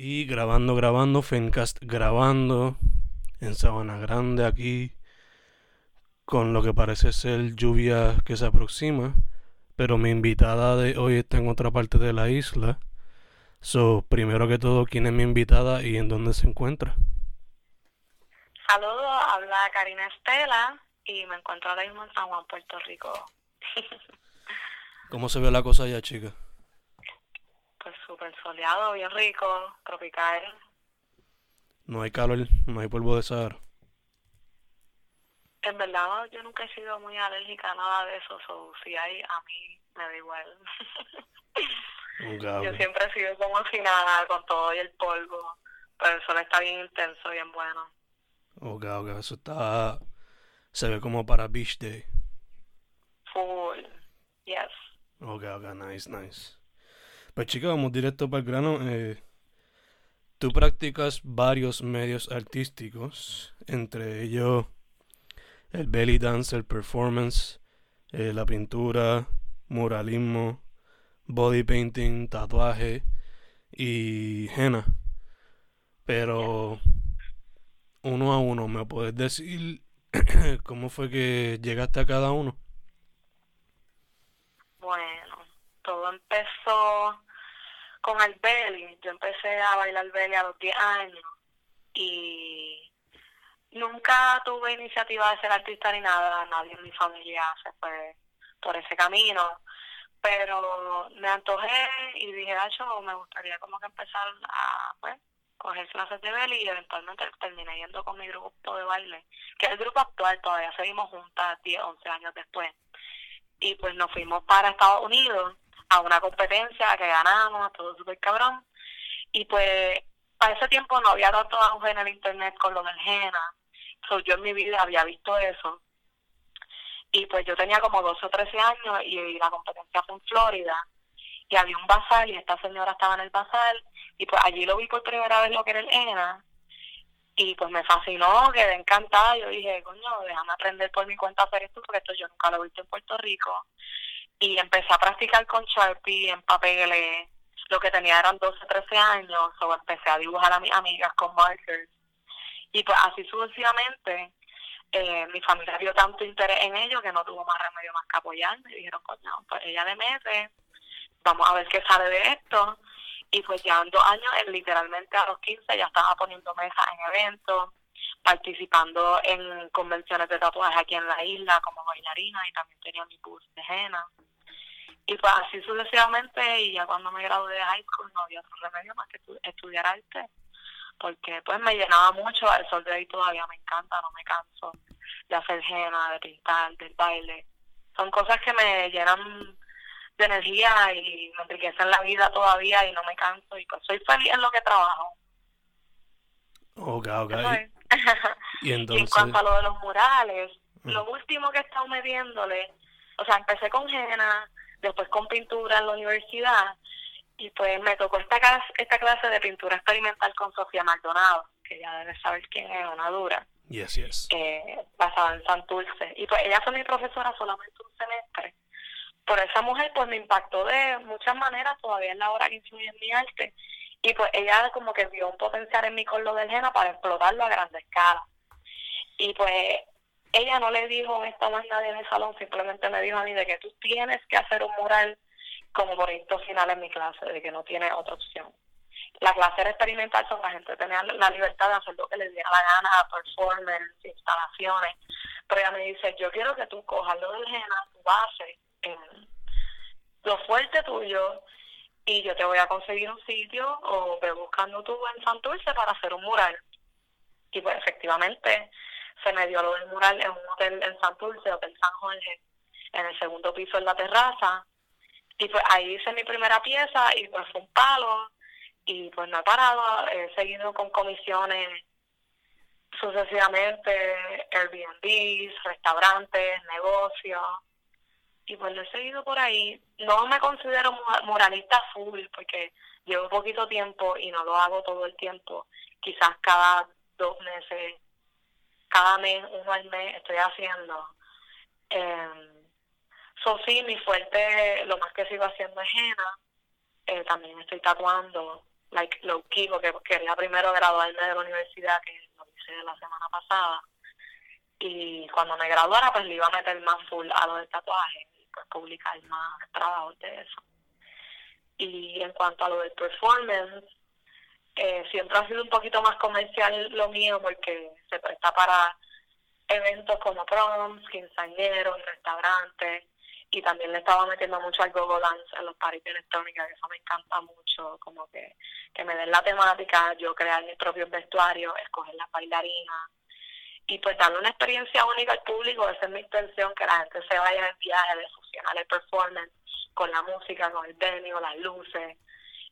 Y grabando, grabando, Fencast grabando en Sabana Grande aquí con lo que parece ser lluvia que se aproxima, pero mi invitada de hoy está en otra parte de la isla. So, primero que todo, ¿quién es mi invitada y en dónde se encuentra? Saludos, habla Karina Estela y me encuentro ahora mismo en San Juan, Puerto Rico. ¿Cómo se ve la cosa allá, chica? Pues súper soleado, bien rico, tropical. No hay calor, no hay polvo de Sahara. En verdad, yo nunca he sido muy alérgica a nada de eso, o si hay, a mí me da igual. yo siempre he sido como si nada, con todo y el polvo, pero el sol está bien intenso, bien bueno. Ok, ok, eso está, se ve como para Beach Day. Full, yes. Ok, ok, nice, nice. Pues chicos, vamos directo para el grano. Eh, tú practicas varios medios artísticos, entre ellos el belly dance, el performance, eh, la pintura, muralismo, body painting, tatuaje y henna. Pero uno a uno, ¿me puedes decir cómo fue que llegaste a cada uno? Bueno, todo empezó con el belly. Yo empecé a bailar belly a los 10 años y nunca tuve iniciativa de ser artista ni nada. Nadie en mi familia se fue por ese camino. Pero me antojé y dije, yo me gustaría como que empezar a, pues, coger clases de belly y eventualmente terminé yendo con mi grupo de baile, que es el grupo actual, todavía seguimos juntas 10, 11 años después. Y pues nos fuimos para Estados Unidos a una competencia que ganamos, todo súper cabrón. Y pues para ese tiempo no había tanto auge en el internet con lo del henna. yo en mi vida había visto eso. Y pues yo tenía como 12 o 13 años y, la competencia fue en Florida. Y había un bazar y esta señora estaba en el bazar. Y pues allí lo vi por primera vez lo que era el henna. Y pues me fascinó, quedé encantada. Yo dije, coño, déjame aprender por mi cuenta a hacer esto porque esto yo nunca lo he visto en Puerto Rico y empecé a practicar con Sharpie en papel. Lo que tenía eran 12, 13 años, o empecé a dibujar a mis amigas con markers. Y pues así sucesivamente, eh, mi familia vio tanto interés en ello que no tuvo más remedio más que apoyarme. Dijeron, coño, pues ella le mete, vamos a ver qué sale de esto. Y pues ya en dos años, literalmente a los 15, ya estaba poniendo mesas en eventos, participando en convenciones de tatuajes aquí en la isla como bailarina y también tenía mi bus de henna. Y pues así sucesivamente, y ya cuando me gradué de high school no había otro remedio más que estudiar arte, porque pues me llenaba mucho, el sol de ahí todavía me encanta, no me canso de hacer henna, de pintar, del baile. Son cosas que me llenan de energía y me enriquecen la vida todavía y no me canso y pues soy feliz en lo que trabajo. Ok, ok. y, en cuanto a lo de los murales, mm. lo último que he estado mediéndole, o sea, empecé con henna, después con pintura en la universidad y pues me tocó esta clase, esta clase de pintura experimental con Sofía Maldonado, que ya debes saber quién es, una dura. Yes, yes. Basada en Santurce. Y pues ella fue mi profesora solamente un semestre. Por esa mujer pues me impactó de muchas maneras, todavía es la hora que influye en mi arte. Y pues ella como que vio un potencial en mí con lo del henna para explotarlo a grande escala. Y pues ella no le dijo esta más nadie en el salón, simplemente me dijo a mí de que tú tienes que hacer un mural como proyecto final en mi clase, de que no tiene otra opción. La clase era experimental, son la gente tenía la libertad de hacer lo que les diera la gana, performance, instalaciones. Pero ella me dice, yo quiero que tú cojas lo del henna, tu base, lo fuerte tuyo, y yo te voy a conseguir un sitio o ve buscando tú en Santurce para hacer un mural. Y pues efectivamente se me dio lo del mural en un hotel en Santurce, Hotel San Jorge, en el segundo piso en la terraza. Y pues ahí hice mi primera pieza y pues fue un palo. y pues no he parado, he seguido con comisiones sucesivamente, Airbnbs, restaurantes, negocios, y pues lo he seguido por ahí. No me considero moralista full porque llevo poquito tiempo y no lo hago todo el tiempo. Quizás cada dos meses, cada mes, uno al mes estoy haciendo. Eh, so sí, mi fuerte, lo más que sigo haciendo es henna. Eh, también estoy tatuando, like low key, porque quería primero graduarme de la universidad, que lo hice la semana pasada. Y cuando me graduara, pues le iba a meter más full a lo del tatuaje publicar más trabajos de eso. Y en cuanto a lo del performance, eh, siempre ha sido un poquito más comercial lo mío porque se presta para eventos como proms, quinceañeros, restaurantes y también le estaba metiendo mucho al gogo dance en los parties de electrónica, que eso me encanta mucho, como que, que me den la temática, yo crear mis propios vestuarios, escoger las bailarinas, y pues darle una experiencia única al público, esa es mi intención, que la gente se vaya en viaje de fusionar el performance con la música, con el venue, las luces,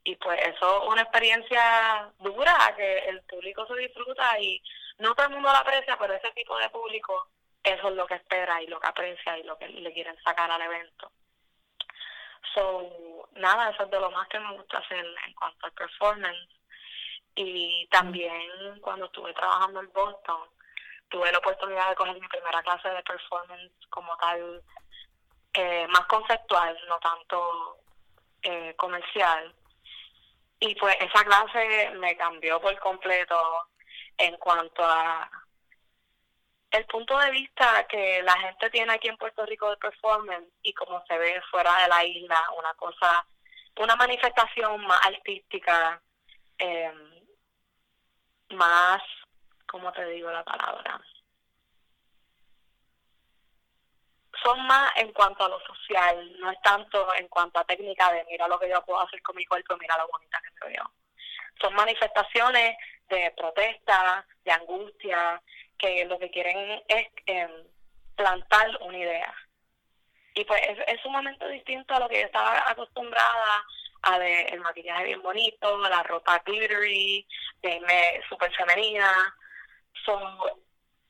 y pues eso es una experiencia dura, que el público se disfruta y no todo el mundo la aprecia, pero ese tipo de público, eso es lo que espera y lo que aprecia y lo que le quieren sacar al evento. So, nada, eso es de lo más que me gusta hacer en cuanto al performance. Y también cuando estuve trabajando en Boston, tuve la oportunidad de coger mi primera clase de performance como tal, eh, más conceptual, no tanto eh, comercial. Y pues esa clase me cambió por completo en cuanto a el punto de vista que la gente tiene aquí en Puerto Rico de performance y como se ve fuera de la isla, una cosa, una manifestación más artística, eh, más ¿cómo te digo la palabra? Son más en cuanto a lo social, no es tanto en cuanto a técnica de mira lo que yo puedo hacer con mi cuerpo, mira lo bonita que soy yo. Son manifestaciones de protesta, de angustia, que lo que quieren es em, plantar una idea. Y pues es, sumamente distinto a lo que yo estaba acostumbrada a de el maquillaje bien bonito, la ropa glittery, de súper femenina,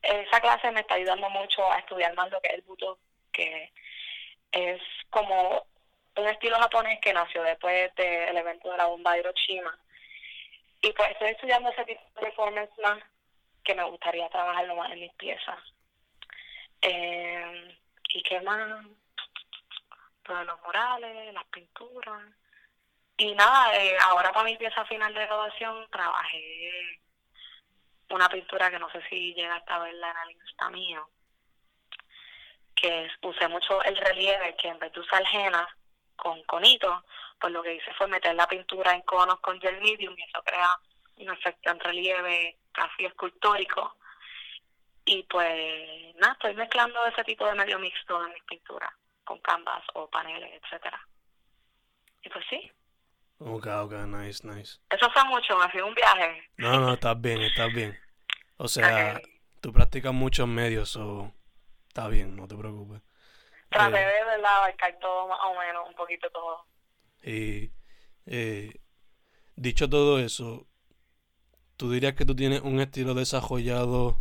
esa clase me está ayudando mucho a estudiar más lo que es el buto, que es como un estilo japonés que nació después del evento de la bomba de Hiroshima. Y pues estoy estudiando ese tipo de performance más que me gustaría trabajarlo más en mis piezas. Eh, ¿Y qué más? Pues los murales, las pinturas. Y nada, eh, ahora para mi pieza final de graduación trabajé una pintura que no sé si llegaste a verla en el Insta mío, que usé mucho el relieve, que en vez de usar henna con conito, pues lo que hice fue meter la pintura en conos con gel medium y eso crea un efecto en relieve casi escultórico. Y pues nada, estoy mezclando ese tipo de medio mixto en mis pinturas, con canvas o paneles, etcétera. Y pues sí. Ok, ok, nice, nice. Eso fue mucho, me fui un viaje. No, no, estás bien, estás bien. O sea, tú practicas muchos medios, o está bien, no te preocupes. Traté eh, de verdad abarcar todo más o menos, un poquito todo. Y eh, dicho todo eso, ¿tú dirías que tú tienes un estilo desarrollado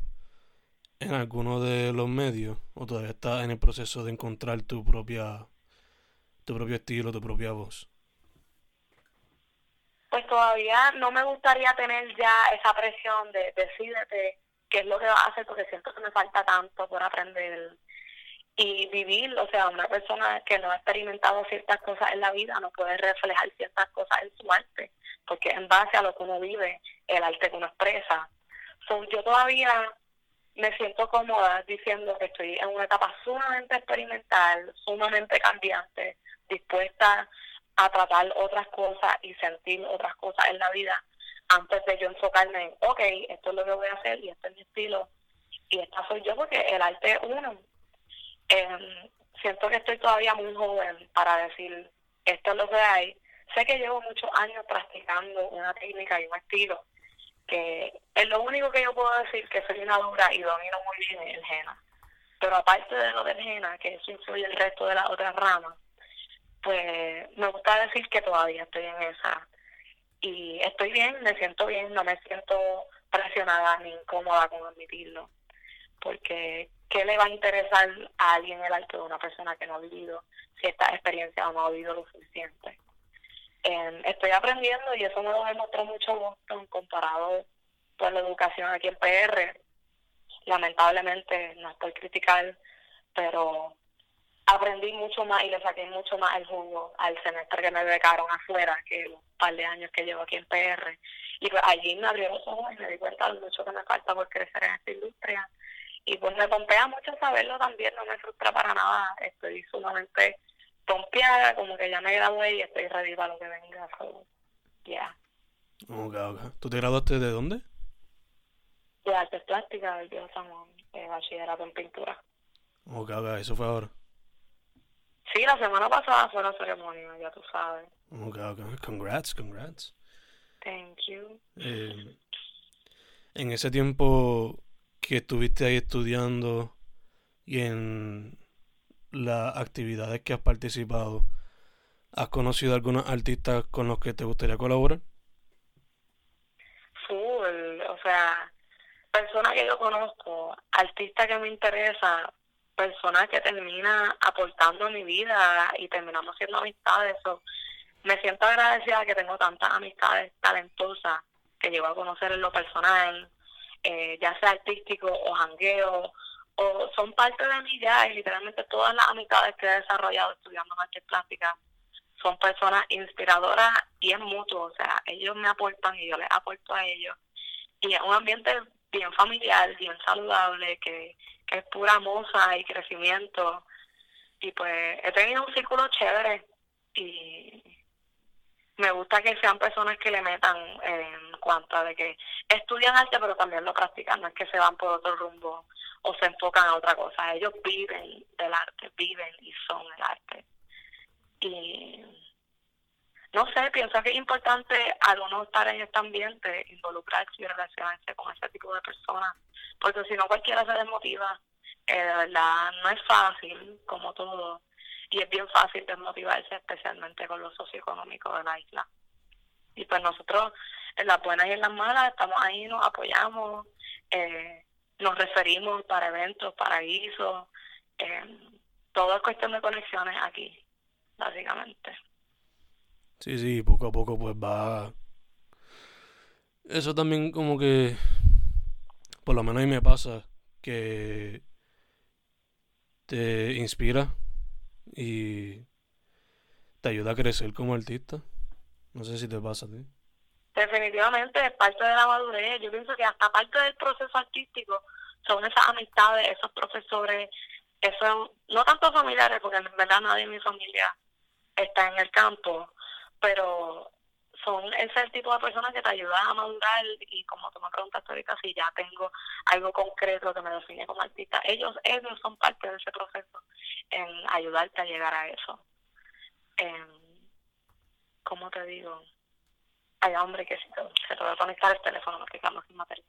en alguno de los medios? ¿O todavía estás en el proceso de encontrar tu propia tu propio estilo, tu propia voz? pues todavía no me gustaría tener ya esa presión de decídete qué es lo que vas a hacer porque siento que me falta tanto por aprender y vivir, o sea, una persona que no ha experimentado ciertas cosas en la vida no puede reflejar ciertas cosas en su arte, porque en base a lo que uno vive, el arte que uno expresa. Yo todavía me siento cómoda diciendo que estoy en una etapa sumamente experimental, sumamente cambiante, dispuesta a tratar otras cosas y sentir otras cosas en la vida antes de yo enfocarme en, ok, esto es lo que voy a hacer y este es mi estilo y esta soy yo porque el arte es uno. Em, siento que estoy todavía muy joven para decir, esto es lo que hay. Sé que llevo muchos años practicando una técnica y un estilo que es lo único que yo puedo decir que soy una dura y domino muy bien el Jena. Pero aparte de lo del Jena, que eso influye el resto de las otras ramas, pues me gusta decir que todavía estoy en esa. Y estoy bien, me siento bien, no me siento presionada ni incómoda con admitirlo, porque ¿qué le va a interesar a alguien el arte de una persona que no ha vivido cierta experiencia o no ha vivido lo suficiente? Em, estoy aprendiendo y eso me lo demostró mucho comparado con la educación aquí en PR. Lamentablemente, no estoy criticar, pero aprendí mucho más y le saqué mucho más el jugo al semestre que me becaron afuera que los par de años que llevo aquí en PR. Y pues allí me abrió los ojos y me di cuenta de mucho que me falta por crecer en esta industria. Y pues me pompea mucho saberlo también, no me frustra para nada. Estoy sumamente pompeada, como que ya me gradué y estoy ready para lo que venga. ya. Yeah. ¿Tú te graduaste de dónde? De artes plásticas del Dios San Juan, de bachillerato en pintura. Ok, ok, eso fue ahora. Sí, la semana pasada fue la ceremonia, ya tú sabes. Ok, ok. Congrats, congrats. Thank you. Eh, en ese tiempo que estuviste ahí estudiando y en las actividades que has participado, ¿has conocido algunos artistas con los que te gustaría colaborar? Full, o sea, personas que yo conozco, artistas que me interesa, persona que termina aportando mi vida y terminamos siendo amistades. So, me siento agradecida que tengo tantas amistades talentosas que llego a conocer en lo personal, eh, ya sea artístico o jangueo, o son parte de mí ya y literalmente todas las amistades que he desarrollado estudiando artes plásticas son personas inspiradoras y es mutuo, o sea, ellos me aportan y yo les aporto a ellos. Y es un ambiente bien familiar, bien saludable, que que es pura moza y crecimiento. Y pues he tenido un círculo chévere y me gusta que sean personas que le metan en cuanto a de que estudian arte pero también lo practican, no es que se van por otro rumbo o se enfocan a otra cosa, ellos viven del arte, viven y son el arte. Y no sé, pienso que es importante al uno estar en este ambiente, involucrarse y relacionarse con ese tipo de personas porque si no cualquiera se desmotiva. Eh, de verdad, no es fácil, como todo, y es bien fácil desmotivarse, especialmente con lo socioeconómico de la isla. Y pues nosotros, en las buenas y en las malas, estamos ahí, nos apoyamos, eh, nos referimos para eventos, para guisos, eh, todo es cuestión de conexiones aquí, básicamente. Sí, sí, poco a poco pues va... Eso también como que por lo menos a mí me pasa que te inspira y te ayuda a crecer como artista. No sé si te pasa a ti. Definitivamente es parte de la madurez. Yo pienso que hasta parte del proceso artístico son esas amistades, esos profesores, esos, no tanto familiares, porque en verdad nadie en mi familia está en el campo, pero son ese tipo de personas que te ayudan a madurar y como tú me preguntaste ahorita si ya tengo algo concreto que me define como artista, ellos ellos son parte de ese proceso en ayudarte a llegar a eso. Eh, ¿Cómo te digo? Hay hombre que se te, va a conectar el teléfono porque estamos sin material.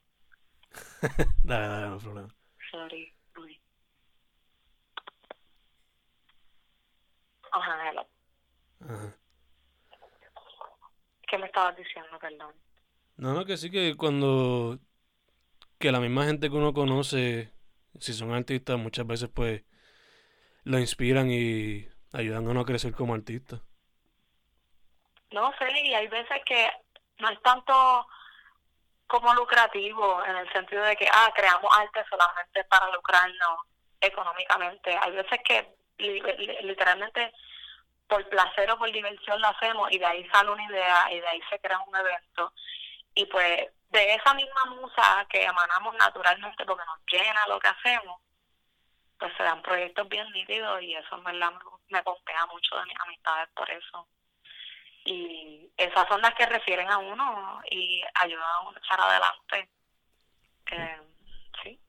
dale, dale, no problema. Sorry, Ajá, hello. Ajá. ¿Qué me estabas diciendo, perdón? No, no, que sí que cuando... Que la misma gente que uno conoce, si son artistas, muchas veces pues lo inspiran y ayudan a uno a crecer como artista. No sé, y hay veces que no es tanto como lucrativo en el sentido de que, ah, creamos arte solamente para lucrarnos económicamente. Hay veces que literalmente por placer o por diversión lo hacemos y de ahí sale una idea y de ahí se crea un evento. Y pues de esa misma musa que emanamos naturalmente porque nos llena lo que hacemos, pues se dan proyectos bien nítidos y eso me, me pompea mucho de mis amistades por eso. Y esas son las que refieren a uno y ayudan a uno a echar adelante. Eh, sí.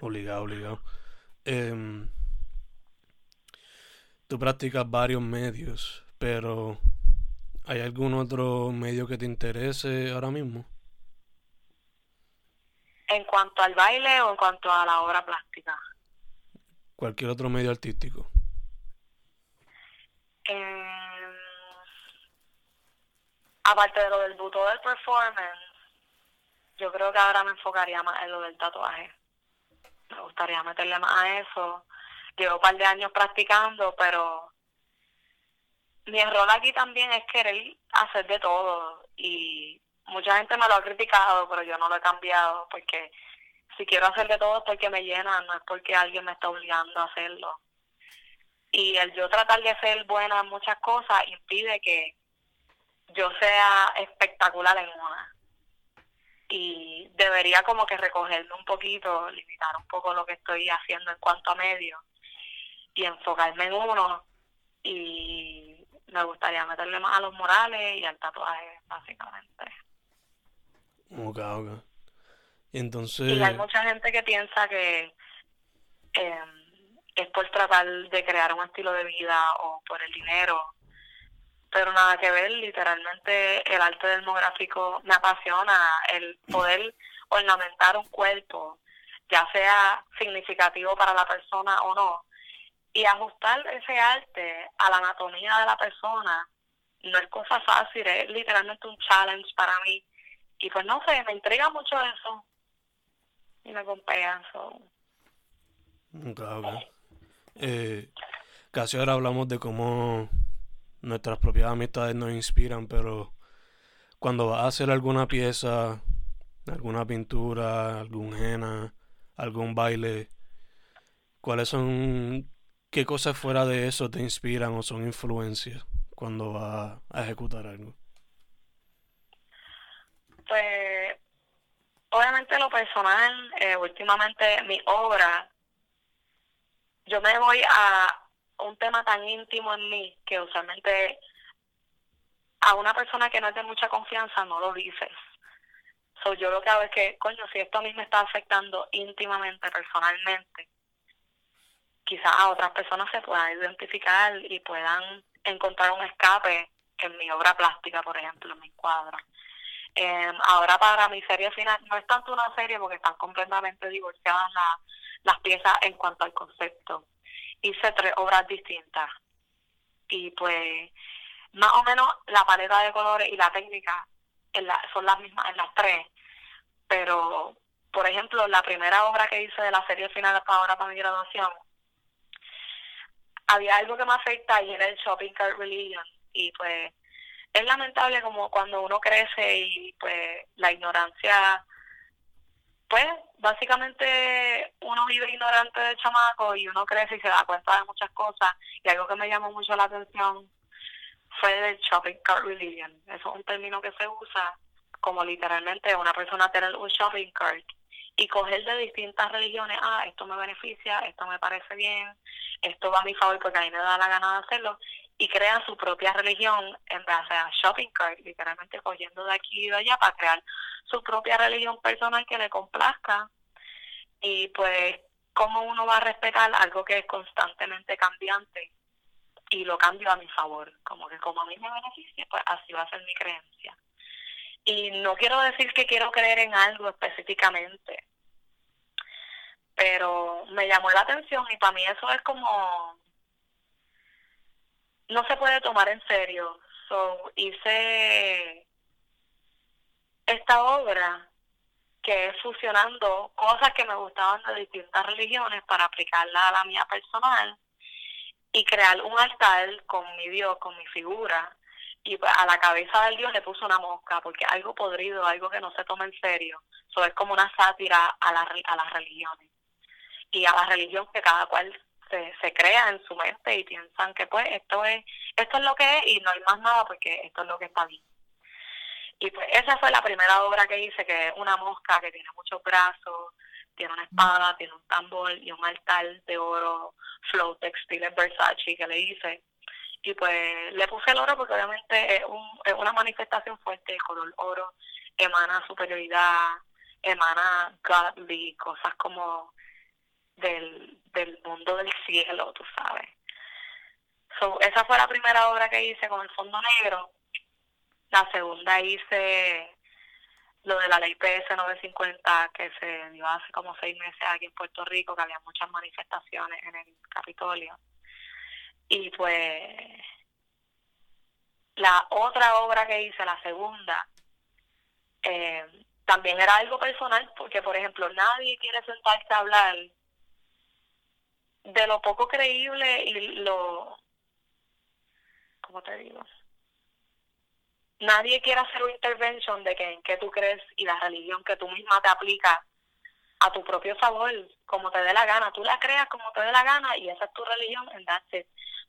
Obligado, obligado. Eh, tú practicas varios medios, pero ¿hay algún otro medio que te interese ahora mismo? ¿En cuanto al baile o en cuanto a la obra plástica? Cualquier otro medio artístico. Em, aparte de lo del buto del performance, yo creo que ahora me enfocaría más en lo del tatuaje. Me gustaría meterle más a eso. Llevo un par de años practicando, pero mi error aquí también es querer hacer de todo y mucha gente me lo ha criticado, pero yo no lo he cambiado porque si quiero hacer de todo es porque me llena, no es porque alguien me está obligando a hacerlo. Y el yo tratar de ser buena en muchas cosas impide que yo sea espectacular en una. Y debería como que recogerme un poquito, limitar un poco lo que estoy haciendo en cuanto a medios y enfocarme en uno. Y me gustaría meterle más a los morales y al tatuaje, básicamente. Ok, ok. Y entonces... Y hay mucha gente que piensa que eh, es por tratar de crear un estilo de vida o por el dinero, pero nada que ver, literalmente el arte demográfico me apasiona, el poder ornamentar un cuerpo, ya sea significativo para la persona o no, y ajustar ese arte a la anatomía de la persona no es cosa fácil, es literalmente un challenge para mí. Y pues no sé, me intriga mucho eso. Y me compea eso. Claro, eh, casi ahora hablamos de cómo nuestras propias amistades nos inspiran, pero cuando vas a hacer alguna pieza, alguna pintura, algún henna, algún baile, ¿cuáles son, qué cosas fuera de eso te inspiran o son influencias cuando vas a ejecutar algo? Pues, obviamente lo personal, eh, últimamente mi obra, yo me voy a un tema tan íntimo en mí que usualmente a una persona que no es de mucha confianza no lo dices. So, yo lo que hago es que, coño, si esto a mí me está afectando íntimamente, personalmente, quizás a otras personas se puedan identificar y puedan encontrar un escape en mi obra plástica, por ejemplo, en mi cuadro. Eh, ahora para mi serie final, no es tanto una serie porque están completamente divorciadas las piezas en cuanto al concepto hice tres obras distintas. Y pues, más o menos la paleta de colores y la técnica son las mismas en las tres. Pero, por ejemplo, la primera obra que hice de la serie final hasta ahora para mi graduación, había algo que me afecta y era el shopping cart religion. Y pues, es lamentable como cuando uno crece y pues la ignorancia pues básicamente uno vive ignorante de chamaco y uno crece y se da cuenta de muchas cosas y algo que me llamó mucho la atención fue el shopping cart religion. Eso es un término que se usa como literalmente una persona tener un shopping cart y coger de distintas religiones, ah, esto me beneficia, esto me parece bien, esto va a mi favor porque a mí me da la gana de hacerlo, y crean su propia religión en base a shopping cart, literalmente cogiendo de aquí y de allá para crear su propia religión personal que le complazca. Y pues, ¿cómo uno va a respetar algo que es constantemente cambiante? Y lo cambio a mi favor, como que como a mí me beneficia, pues así va a ser mi creencia. Y no quiero decir que quiero creer en algo específicamente, pero me llamó la atención y para mí eso es como no se puede tomar en serio. So, hice esta obra que es fusionando cosas que me gustaban de distintas religiones para aplicarla a la mía personal y crear un altar con mi Dios, con mi figura. Y a la cabeza del Dios le puso una mosca, porque algo podrido, algo que no se toma en serio. Eso es como una sátira a, la, a las religiones y a la religión que cada cual se, crea en su mente y piensan que pues esto es esto es lo que es y no hay más nada porque esto es lo que está bien. Y pues esa fue la primera obra que hice, que es una mosca que tiene muchos brazos, tiene una espada, tiene un tambor y un altar de oro, flow textiles Versace que le hice. Y pues le puse el oro porque obviamente es, un, es una manifestación fuerte, el color oro emana superioridad, emana godly, cosas como del, del mundo del cielo, tú sabes. So, esa fue la primera obra que hice con el fondo negro. La segunda hice lo de la ley PS 950 que se dio hace como seis meses aquí en Puerto Rico, que había muchas manifestaciones en el Capitolio. Y pues la otra obra que hice, la segunda, eh, también era algo personal, porque por ejemplo nadie quiere sentarse a hablar de lo poco creíble y lo, ¿cómo te digo? Nadie quiere hacer una intervention de que en qué tú crees y la religión que tú misma te aplicas a tu propio favor, como te dé la gana. Tú la creas como te dé la gana y esa es tu religión, en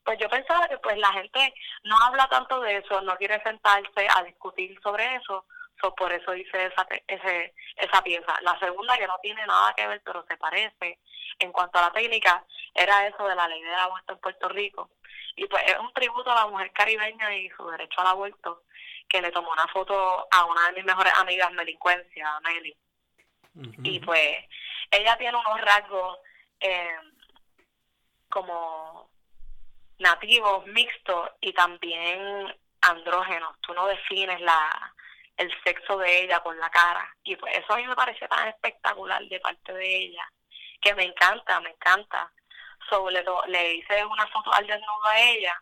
Pues yo pensaba que pues la gente no habla tanto de eso, no quiere sentarse a discutir sobre eso, so, por eso hice esa, ese, esa pieza. La segunda, que no tiene nada que ver, pero se parece en cuanto a la técnica, era eso de la ley del aborto en Puerto Rico. Y pues es un tributo a la mujer caribeña y su derecho al aborto, que le tomó una foto a una de mis mejores amigas, Melincuencia, Nelly y pues ella tiene unos rasgos eh, como nativos, mixtos y también andrógenos. Tú no defines la el sexo de ella con la cara. Y pues eso a mí me parece tan espectacular de parte de ella, que me encanta, me encanta. So, le, le hice una foto al desnudo a ella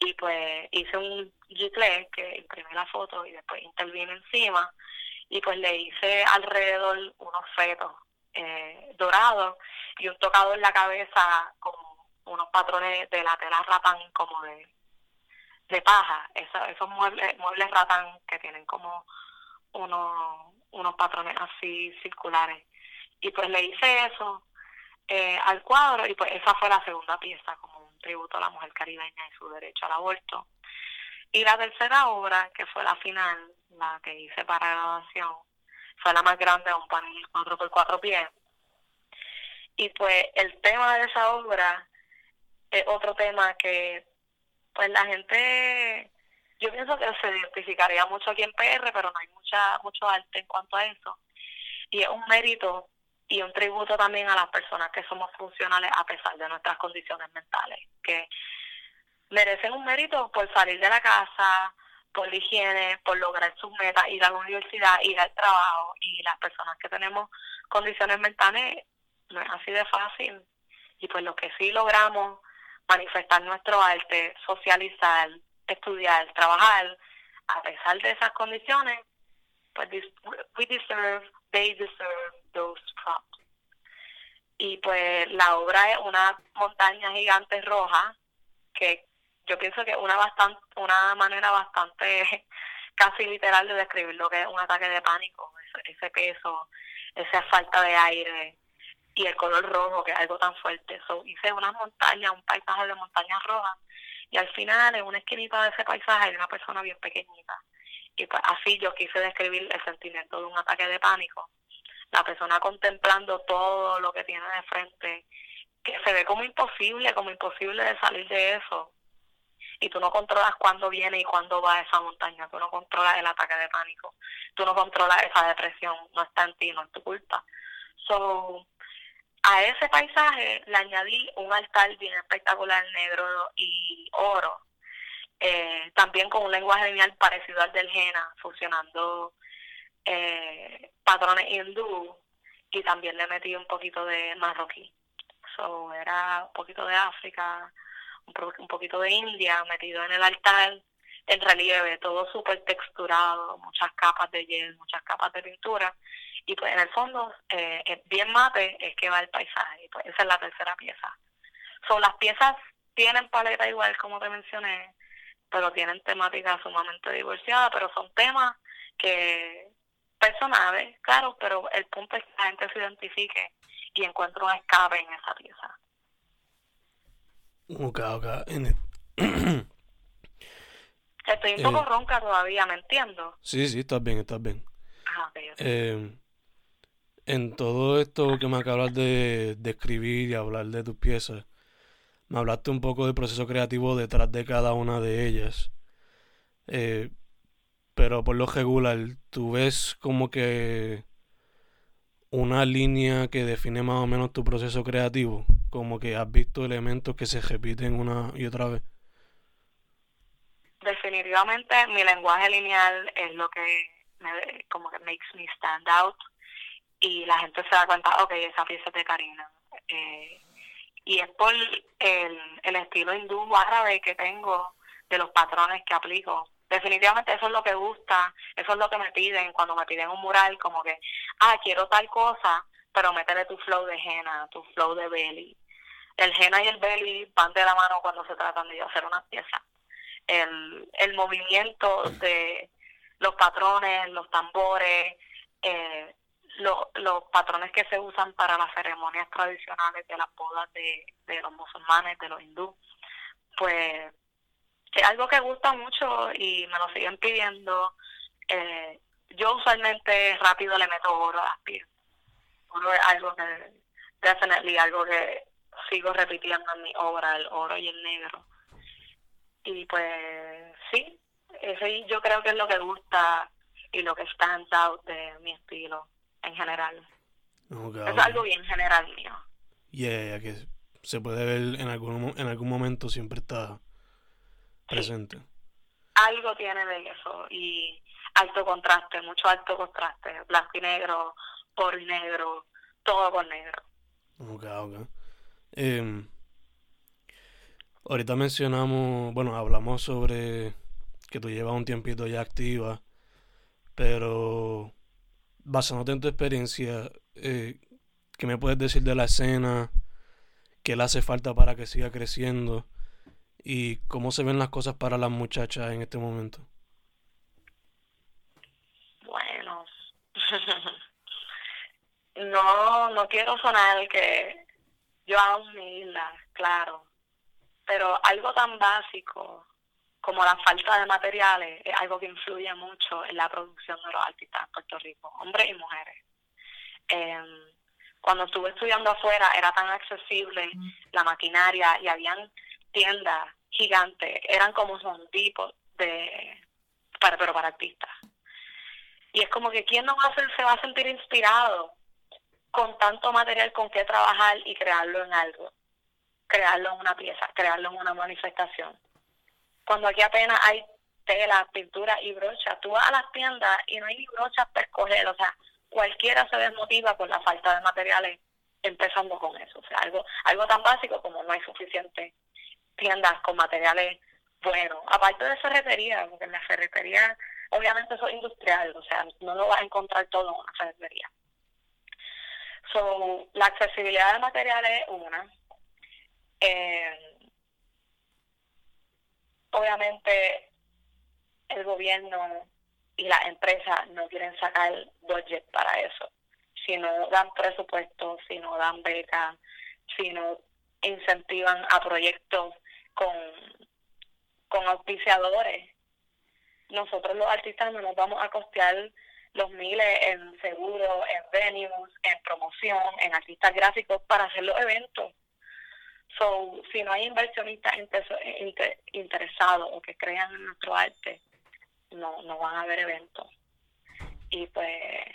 y pues hice un gicle que imprimí la foto y después intervine encima y pues le hice alrededor unos fetos eh, dorados y un tocado en la cabeza con unos patrones de la ratán como de, de paja, esos muebles, muebles ratán que tienen como unos, unos patrones así circulares. Y pues le hice eso eh, al cuadro y pues esa fue la segunda pieza, como un tributo a la mujer caribeña y su derecho al aborto. Y la tercera obra, que fue la final, la que hice para graduación, fue la más grande, un panel 4 por 4 pies. Y pues el tema de esa obra es otro tema que pues la gente, yo pienso que se identificaría mucho aquí en PR, pero no hay mucha mucho arte en cuanto a eso. Y es un mérito y un tributo también a las personas que somos funcionales a pesar de nuestras condiciones mentales, que merecen un mérito por salir de la casa, por la higiene, por lograr sus metas, ir a la universidad, ir al trabajo y las personas que tenemos condiciones mentales no es así de fácil. Y pues lo que sí logramos, manifestar nuestro arte, socializar, estudiar, trabajar, a pesar de esas condiciones, pues we deserve, they deserve those props. Y pues la obra es una montaña gigante roja que yo pienso que una bastante una manera bastante casi literal de describir lo que es un ataque de pánico, ese, peso, esa falta de aire y el color rojo, que es algo tan fuerte. So, hice una montaña, un paisaje de montañas rojas, y al final, en una esquinita de ese paisaje, hay una persona bien pequeñita. Y pues, así yo quise describir el sentimiento de un ataque de pánico. La persona contemplando todo lo que tiene de frente, que se ve como imposible, como imposible de salir de eso y tú no controlas cuándo viene y cuándo va esa montaña, tú no controlas el ataque de pánico, tú no controlas esa depresión, no está en ti, no es tu culpa. So, a ese paisaje le añadí un altar bien espectacular, negro y oro, eh, también con un lenguaje lineal parecido al del Jena, fusionando eh, patrones hindú y también le metí un poquito de marroquí. So, era un poquito de África, un poquito de India metido en el altar, en relieve, todo súper texturado, muchas capas de hielo, muchas capas de pintura. Y pues en el fondo, eh, bien mate, es que va el paisaje. Y pues esa es la tercera pieza. Son las piezas tienen paleta igual, como te mencioné, pero tienen temática sumamente divorciada, pero son temas que personales, claro, pero el punto es que la gente se identifique y encuentre un escape en esa pieza. Ok, ok. Estoy un poco eh, ronca todavía, ¿me entiendo? Sí, sí, estás bien, estás bien. Ah, eh, en todo esto que me acabas de, de escribir y hablar de tus piezas, me hablaste un poco del proceso creativo detrás de cada una de ellas. Eh, pero por lo regular, tú ves como que una línea que define más o menos tu proceso creativo como que has visto elementos que se repiten una y otra vez? Definitivamente mi lenguaje lineal es lo que me, como que makes me stand out y la gente se da cuenta, ok, esa pieza es de Karina. Eh, y es por el, el estilo hindú árabe que tengo de los patrones que aplico. definitivamente eso es lo que gusta, eso es lo que me piden cuando me piden un mural, como que, ah, quiero tal cosa, pero métele tu flow de henna, tu flow de belly. El henna y el belly van de la mano cuando se tratan de hacer una pieza. El, el movimiento de los patrones, los tambores, eh, los patrones que se usan para las ceremonias tradicionales de las bodas de, de los musulmanes, de los hindúes, pues es algo que gusta mucho y me lo siguen pidiendo. Eh, yo usualmente rápido le meto oro a las piezas. Oro es algo que, definitely, algo que sigo repitiendo en mi obra, el oro y el negro. Y pues sí, ese yo creo que es lo que gusta y lo que stands out de mi estilo en general. es algo bien general mío. Yeah, que se puede ver en algún, en algún momento siempre está presente. Algo tiene de eso y alto contraste, mucho alto contraste, blanco y negro, por negro, todo con negro. Ok, ok. Em, ahorita mencionamos, bueno, hablamos sobre que tú llevas un tiempito ya activa, pero basándote en tu experiencia, eh, ¿qué me puedes decir de la escena? ¿Qué le hace falta para que siga creciendo? ¿Y cómo se ven las cosas para las muchachas en este momento? Bueno, no, no quiero sonar que yo hago mi isla, claro, pero algo tan básico como la falta de materiales es algo que influye mucho en la producción de los artistas en Puerto Rico, hombres y mujeres. Em, cuando estuve estudiando afuera era tan accesible la maquinaria y habían tiendas gigantes, eran como son tipos de, para, pero para artistas. Y es como que quién no va a se va a sentir inspirado con tanto material con que trabajar y crearlo en algo, crearlo en una pieza, crearlo en una manifestación cuando aquí apenas hay tela, pintura y brocha. Tú vas a las tiendas y no hay brochas para escoger, o sea, cualquiera se desmotiva por la falta de materiales, empezando con eso. O sea, algo, algo tan básico como no hay suficientes tiendas con materiales buenos. Aparte de ferretería, porque en la ferretería, obviamente eso es industrial, o sea, no lo vas a encontrar todo en una ferretería. So, la accesibilidad de materiales es una. Eh, obviamente el gobierno y las empresas no quieren sacar budget para eso. Si no dan presupuesto, si no dan becas, si no incentivan a proyectos con, con auspiciadores, nosotros los artistas no nos vamos a costear los miles en seguros, en venues, en promoción, en artistas gráficos para hacer los eventos. So, si no hay inversionistas interesados o que crean en nuestro arte, no, no van a haber eventos. Y pues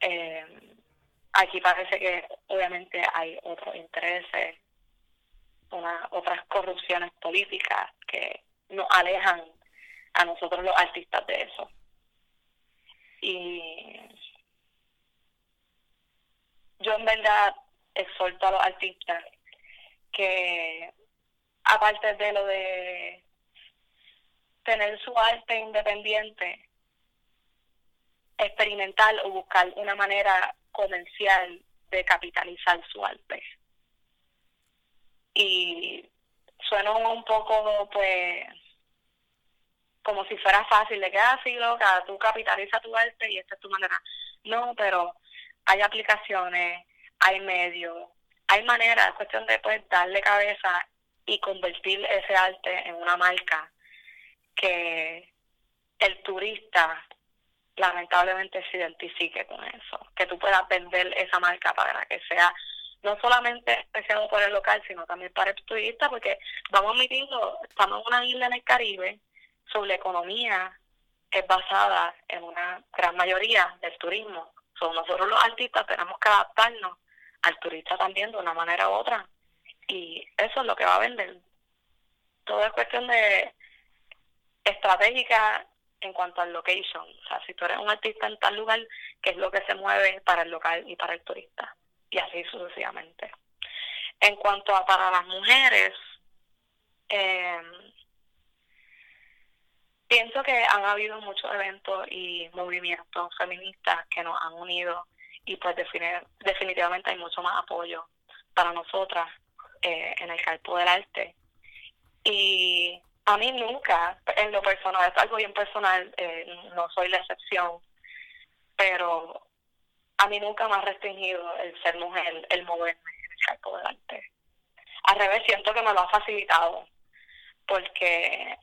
eh, aquí parece que obviamente hay otros intereses, una, otras corrupciones políticas que nos alejan a nosotros los artistas de eso. Y yo en verdad exhorto a los artistas que aparte de lo de tener su arte independiente, experimentar o buscar una manera comercial de capitalizar su arte. Y suena un poco, pues, como si fuera fácil, de que ah, loca, tú capitalizas tu arte y esta es tu manera. No, pero hay aplicaciones, hay medios, hay maneras, es cuestión de pues darle cabeza y convertir ese arte en una marca que el turista lamentablemente se identifique con eso, que tú puedas vender esa marca para que sea no solamente especial por el local, sino también para el turista, porque vamos a admitirlo, estamos en una isla en el Caribe, su economía es basada en una gran mayoría del turismo. So, nosotros los artistas tenemos que adaptarnos al turista también de una manera u otra. Y eso es lo que va a vender. Todo es cuestión de estratégica en cuanto al location. O sea, si tú eres un artista en tal lugar, ¿qué es lo que se mueve para el local y para el turista? Y así sucesivamente. En cuanto a para las mujeres, eh, pienso que han habido muchos eventos y movimientos feministas que nos han unido y pues definitivamente hay mucho más apoyo para nosotras eh, en el campo del arte. Y a mí nunca, en lo personal, es algo bien personal, eh, no soy la excepción, pero a mí nunca me ha restringido el ser mujer, el moverme en el campo del arte. Al revés, siento que me lo ha facilitado, porque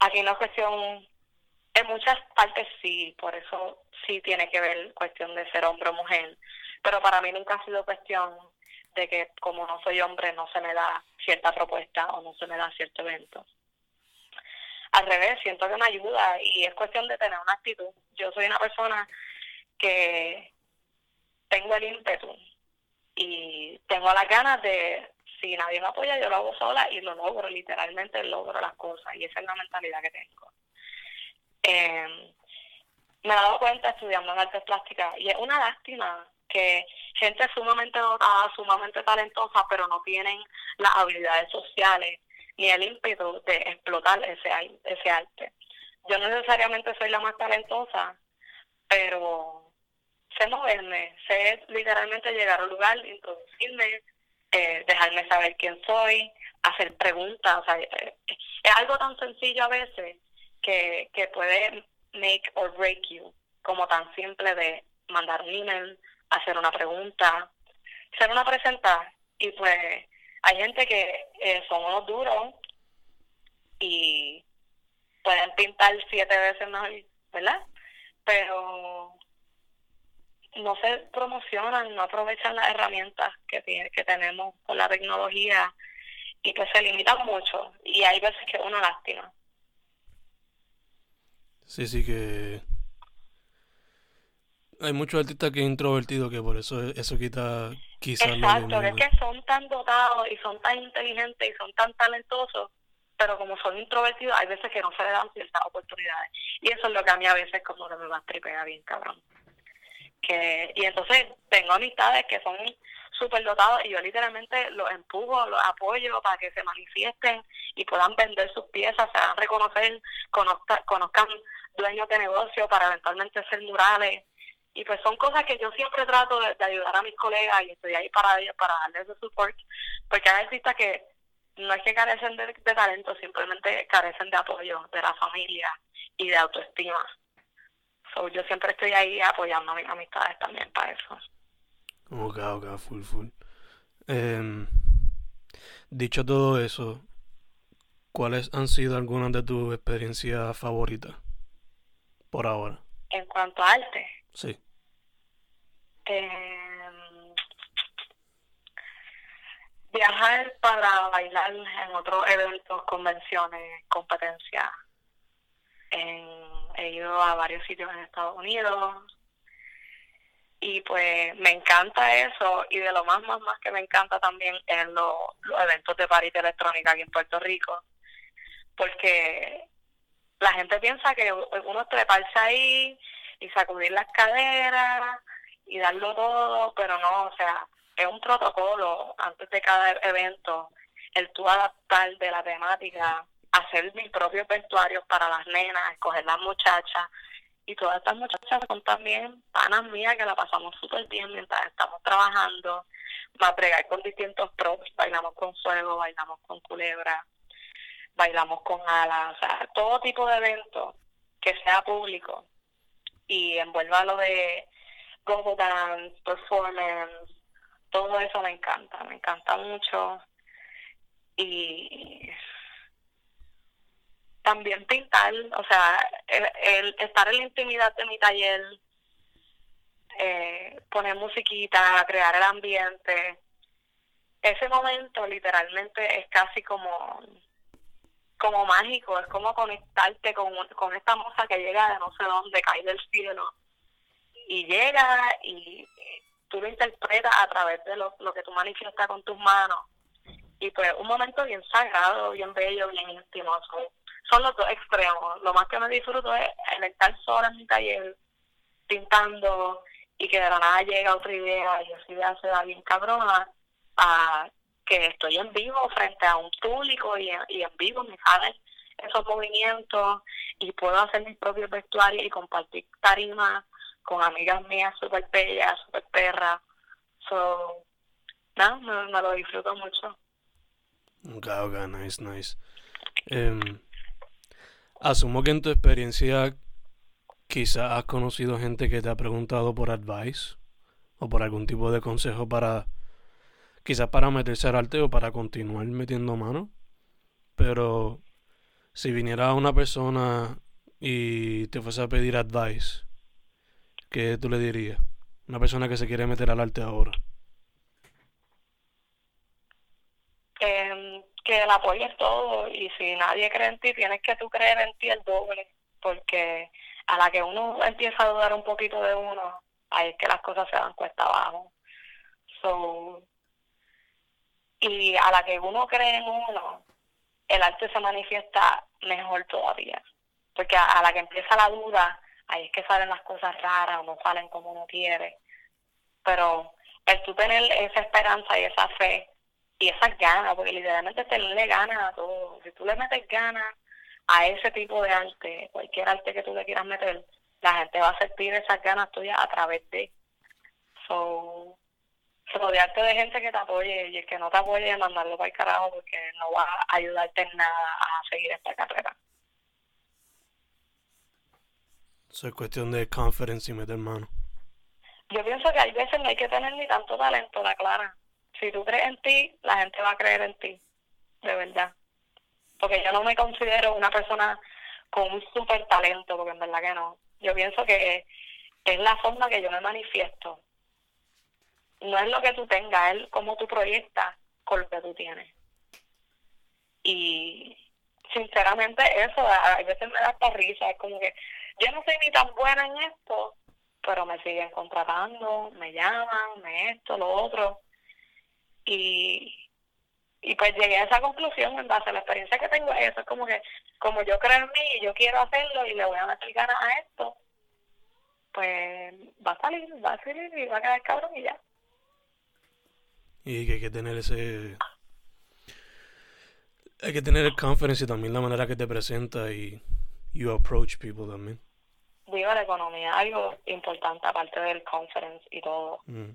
aquí no es cuestión, en muchas partes sí, por eso sí tiene que ver cuestión de ser hombre o mujer, pero para mí nunca ha sido cuestión de que como no soy hombre no se me da cierta propuesta o no se me da cierto evento. Al revés, siento que me ayuda y es cuestión de tener una actitud. Yo soy una persona que tengo el ímpetu y tengo las ganas de, si nadie me apoya, yo lo hago sola y lo logro, literalmente logro las cosas y esa es la mentalidad que tengo. Eh, me he dado cuenta estudiando en artes plásticas y es una lástima que gente sumamente dotada, sumamente talentosa, pero no tienen las habilidades sociales ni el ímpetu de explotar ese, ese arte. Yo no necesariamente soy la más talentosa, pero sé moverme, sé literalmente llegar al lugar, introducirme, eh, dejarme saber quién soy, hacer preguntas. O sea, eh, es algo tan sencillo a veces que, puede make or break you, como tan simple de mandar un email, hacer una pregunta, hacer una presenta y pues hay gente que eh, son unos duros y pueden pintar siete veces más, ¿verdad? Pero no se promocionan, no aprovechan las herramientas que, tiene, que tenemos con la tecnología y pues se limitan mucho y hay veces que uno lástima. Sí, sí que hay muchos artistas que es introvertido que por eso eso quita quizás Exacto, es que son tan dotados y son tan inteligentes y son tan talentosos, pero como son introvertidos hay veces que no se les dan ciertas oportunidades. Y eso es lo que a mí a veces como que me va a tripear bien cabrón. Que, y entonces tengo amistades que son súper dotados y yo literalmente los empujo, los apoyo para que se manifiesten y puedan vender sus piezas, se hagan reconocer, conozcan, conozcan dueños de negocio para eventualmente ser murales y pues son cosas que yo siempre trato de, ayudar a mis colegas y estoy ahí para ellos, para darles ese support, porque hay artistas que no es que carecen de, talento, simplemente carecen de apoyo de la familia y de autoestima. So, yo siempre estoy ahí apoyando a mis amistades también para eso. Ok, ok, full, full. Em, dicho todo eso, ¿cuáles han sido algunas de tus experiencias favoritas por ahora? En cuanto a arte. Sí. Eh, viajar para bailar en otros eventos, convenciones, competencias. he ido a varios sitios en Estados Unidos y pues me encanta eso y de lo más más más que me encanta también en los, eventos de parita electrónica aquí en Puerto Rico porque la gente piensa que uno treparse ahí y sacudir las caderas y darlo todo, pero no, o sea, es un protocolo antes de cada evento, el tú adaptar de la temática, hacer mis propios vestuarios para las nenas, escoger las muchachas, y todas estas muchachas son también panas mías que la pasamos súper bien mientras estamos trabajando, más bregar con distintos props, bailamos con fuego, bailamos con culebra, bailamos con alas, o sea, todo tipo de evento que sea público y envuelva lo de gogo dance, performance, todo eso me encanta, me encanta mucho. Y también pintar, o sea, el, estar en la intimidad de mi taller, eh, poner musiquita, crear el ambiente, ese momento literalmente es casi como como mágico, es como conectarte con, con esta moza que llega de no sé dónde, cae del cielo y llega y tú lo interpretas a través de lo, lo que tú manifiestas con tus manos. Y pues un momento bien sagrado, bien bello, bien íntimo. Son, los dos extremos. Lo más que me disfruto es el estar sola en mi taller pintando y que de la nada llega otra idea y así idea se da bien cabrona a que estoy en vivo frente a un público y en, y en vivo me salen esos movimientos y puedo hacer mis propios vestuarios y compartir tarimas con amigas mías súper bellas, súper perras. So, no, me, lo disfruto mucho. Ok, ok, nice, nice. Em, asumo que en tu experiencia quizás has conocido gente que te ha preguntado por advice o por algún tipo de consejo para quizás para meterse al arte o para continuar metiendo mano. Pero si viniera una persona y te fuese a pedir advice, ¿qué tú le dirías? Una persona que se quiere meter al arte ahora. Eh, que el apoyo es todo y si nadie cree en ti, tienes que tú creer en ti el doble, porque a la que uno empieza a dudar un poquito de uno, ahí es que las cosas se dan cuesta abajo. So, y a la que uno cree en uno, el arte se manifiesta mejor todavía. Porque a, la que empieza la duda, ahí es que salen las cosas raras o no salen como uno quiere. Pero el tú tener esa esperanza y esa fe y esas ganas, porque literalmente tenerle ganas a todo. Si tú le metes ganas a ese tipo de arte, cualquier arte que tú le quieras meter, la gente va a sentir esas ganas tuyas a través de. So, rodearte de gente que te apoye y el que no te apoye, mandarlo para el carajo porque no va a ayudarte en nada a seguir esta carrera. Eso es cuestión de conference y meter mano. Yo pienso que hay veces no hay que tener ni tanto talento, la clara. Si tú crees en ti, la gente va a creer en ti, de verdad. Porque yo no me considero una persona con un super talento, porque en verdad que no. Yo pienso que es la forma que yo me manifiesto no es lo que tú tengas, es cómo tú proyectas con lo que tú tienes. Y sinceramente eso a veces me da hasta risa, es como que yo no soy ni tan buena en esto, pero me siguen contratando, me llaman, me esto, lo otro. Y, y pues llegué a esa conclusión en base a la experiencia que tengo, eso es como que como yo creo en mí y yo quiero hacerlo y le voy a meter ganas a esto, pues va a salir, va a salir y va a quedar cabrón y ya. Y que hay que tener ese hay que tener el confidence y también la manera que te presenta y you approach people también. Digo la economía algo importante aparte del conference y todo. Mm.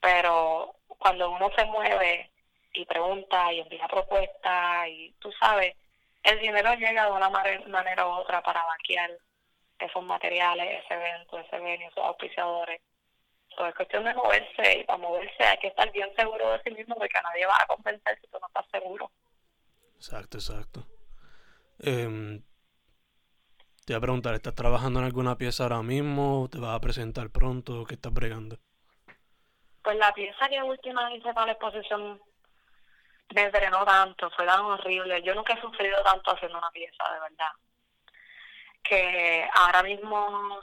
Pero cuando uno se mueve y pregunta y envía propuestas y tú sabes el dinero llega de una manera u otra para vaquear esos materiales ese evento ese venue esos auspiciadores es cuestión de moverse y para moverse hay que estar bien seguro de sí mismo porque nadie va a convencer si tú no estás seguro. Exacto, exacto. Eh, te voy a preguntar, ¿estás trabajando en alguna pieza ahora mismo? ¿Te vas a presentar pronto? ¿Qué estás bregando? Pues la pieza que última hice para la exposición me drenó tanto, fue tan horrible. Yo nunca he sufrido tanto haciendo una pieza, de verdad. Que ahora mismo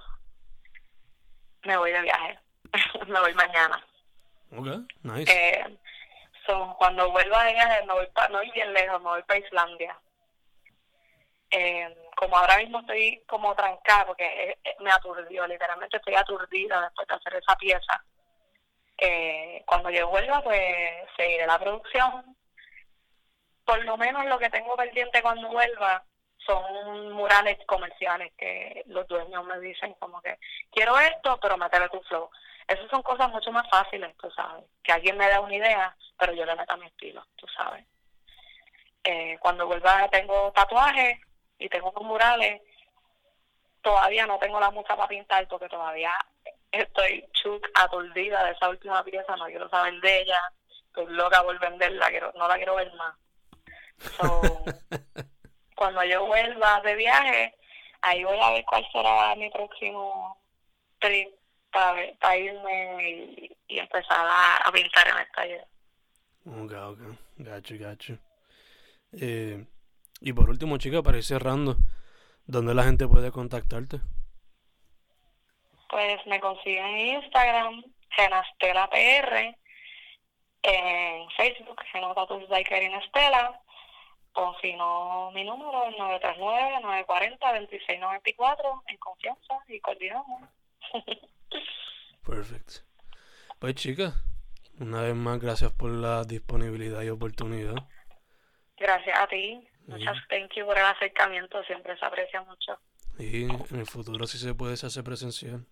me voy de viaje. me voy mañana. Ok, nice. Eh, cuando vuelva de viaje, me voy no voy bien lejos, me voy para Islandia. Eh, como ahora mismo estoy como trancada, porque eh, eh, me aturdió, literalmente estoy aturdida después de hacer esa pieza. Eh, cuando yo vuelva, pues seguiré la producción. Por lo menos lo que tengo pendiente cuando vuelva son murales comerciales que los dueños me dicen como que quiero esto, pero métele tu flow. Esas son cosas mucho más fáciles, tú sabes. Que alguien me dé una idea, pero yo le meto mi estilo, tú sabes. Eh, cuando vuelva tengo tatuajes y tengo murales. Todavía no tengo la mucha para pintar porque todavía estoy chuc aturdida de esa última pieza, no quiero saber de ella. Estoy loca por venderla, quiero, no la quiero ver más. cuando yo vuelva de viaje, ahí voy a ver cuál será mi próximo trip para, irme y, empezar a, pintar en el taller. Ok, ok. Gacho, gacho. Eh, y por último, chica, para ir cerrando, ¿dónde la gente puede contactarte? Pues me consiguen en Instagram, Genastela PR, en Facebook, Genotatus Daiker Estela, o si no, mi número es 939-940-2694, en confianza y coordinamos. Perfecto. Pues chicas, una vez más gracias por la disponibilidad y oportunidad. Gracias a ti. Muchas thank you por el acercamiento, siempre se aprecia mucho. Y en el futuro si se puede se hace presencial.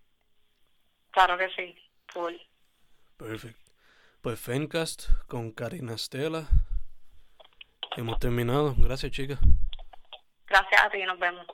Claro que sí, full. Perfecto. Pues Fencast con Karina Estela. Hemos terminado. Gracias, chicas. Gracias a ti, nos vemos.